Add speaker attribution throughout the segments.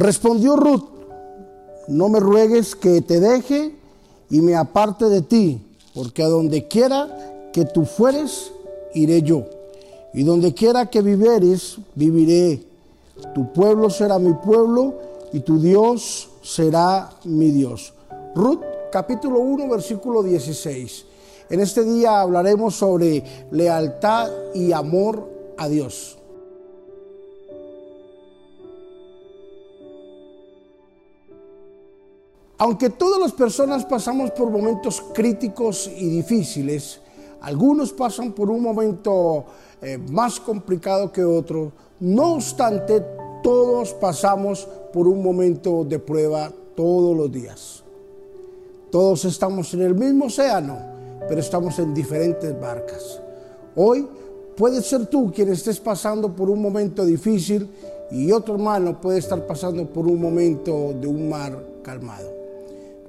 Speaker 1: Respondió Ruth, no me ruegues que te deje y me aparte de ti, porque a donde quiera que tú fueres, iré yo. Y donde quiera que viveres, viviré. Tu pueblo será mi pueblo y tu Dios será mi Dios. Ruth capítulo 1 versículo 16. En este día hablaremos sobre lealtad y amor a Dios. Aunque todas las personas pasamos por momentos críticos y difíciles, algunos pasan por un momento eh, más complicado que otro, no obstante, todos pasamos por un momento de prueba todos los días. Todos estamos en el mismo océano, pero estamos en diferentes barcas. Hoy puede ser tú quien estés pasando por un momento difícil y otro hermano puede estar pasando por un momento de un mar calmado.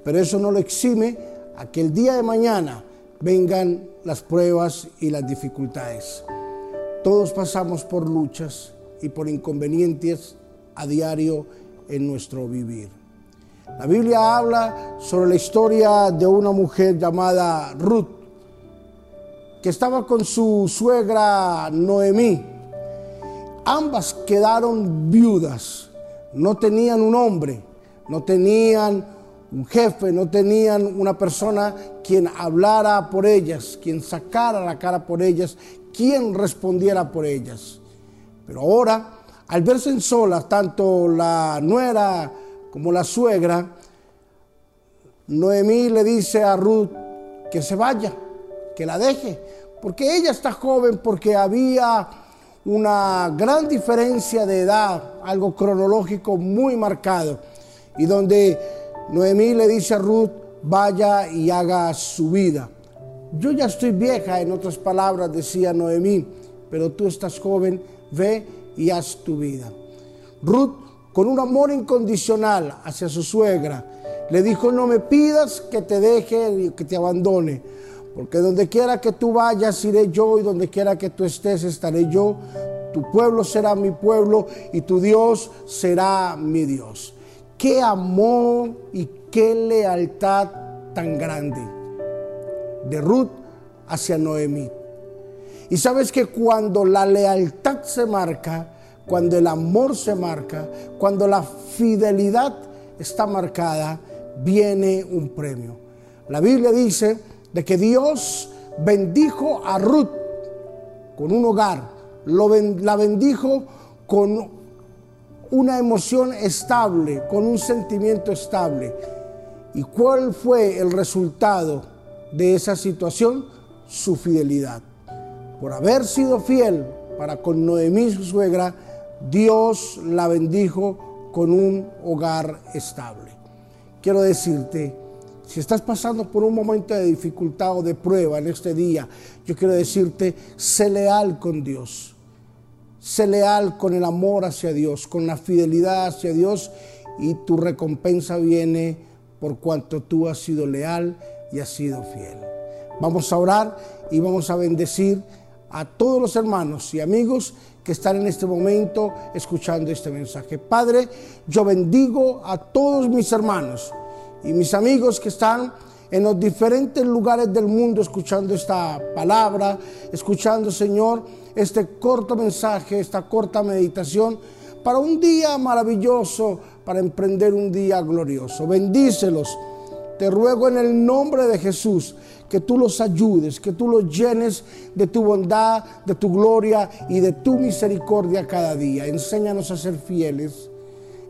Speaker 1: Pero eso no lo exime a que el día de mañana vengan las pruebas y las dificultades. Todos pasamos por luchas y por inconvenientes a diario en nuestro vivir. La Biblia habla sobre la historia de una mujer llamada Ruth, que estaba con su suegra Noemí. Ambas quedaron viudas, no tenían un hombre, no tenían un jefe, no tenían una persona quien hablara por ellas, quien sacara la cara por ellas, quien respondiera por ellas. Pero ahora, al verse en solas, tanto la nuera como la suegra, Noemí le dice a Ruth que se vaya, que la deje, porque ella está joven, porque había una gran diferencia de edad, algo cronológico muy marcado, y donde Noemí le dice a Ruth, vaya y haga su vida. Yo ya estoy vieja, en otras palabras decía Noemí, pero tú estás joven, ve y haz tu vida. Ruth, con un amor incondicional hacia su suegra, le dijo, no me pidas que te deje y que te abandone, porque donde quiera que tú vayas iré yo y donde quiera que tú estés estaré yo. Tu pueblo será mi pueblo y tu Dios será mi Dios. Qué amor y qué lealtad tan grande de Ruth hacia Noemí. Y sabes que cuando la lealtad se marca, cuando el amor se marca, cuando la fidelidad está marcada, viene un premio. La Biblia dice de que Dios bendijo a Ruth con un hogar, la bendijo con una emoción estable, con un sentimiento estable. ¿Y cuál fue el resultado de esa situación? Su fidelidad. Por haber sido fiel para con Noemí, su suegra, Dios la bendijo con un hogar estable. Quiero decirte, si estás pasando por un momento de dificultad o de prueba en este día, yo quiero decirte, sé leal con Dios Sé leal con el amor hacia Dios, con la fidelidad hacia Dios y tu recompensa viene por cuanto tú has sido leal y has sido fiel. Vamos a orar y vamos a bendecir a todos los hermanos y amigos que están en este momento escuchando este mensaje. Padre, yo bendigo a todos mis hermanos y mis amigos que están en los diferentes lugares del mundo escuchando esta palabra, escuchando, Señor, este corto mensaje, esta corta meditación para un día maravilloso, para emprender un día glorioso. Bendícelos. Te ruego en el nombre de Jesús que tú los ayudes, que tú los llenes de tu bondad, de tu gloria y de tu misericordia cada día. Enséñanos a ser fieles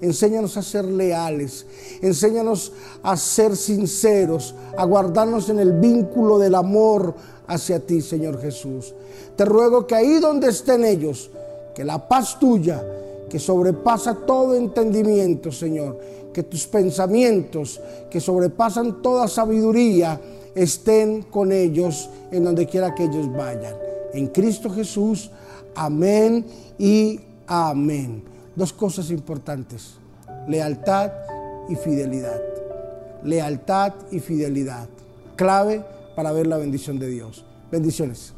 Speaker 1: Enséñanos a ser leales. Enséñanos a ser sinceros, a guardarnos en el vínculo del amor hacia ti, Señor Jesús. Te ruego que ahí donde estén ellos, que la paz tuya, que sobrepasa todo entendimiento, Señor, que tus pensamientos, que sobrepasan toda sabiduría, estén con ellos en donde quiera que ellos vayan. En Cristo Jesús, amén y amén dos cosas importantes, lealtad y fidelidad. Lealtad y fidelidad, clave para ver la bendición de Dios. Bendiciones.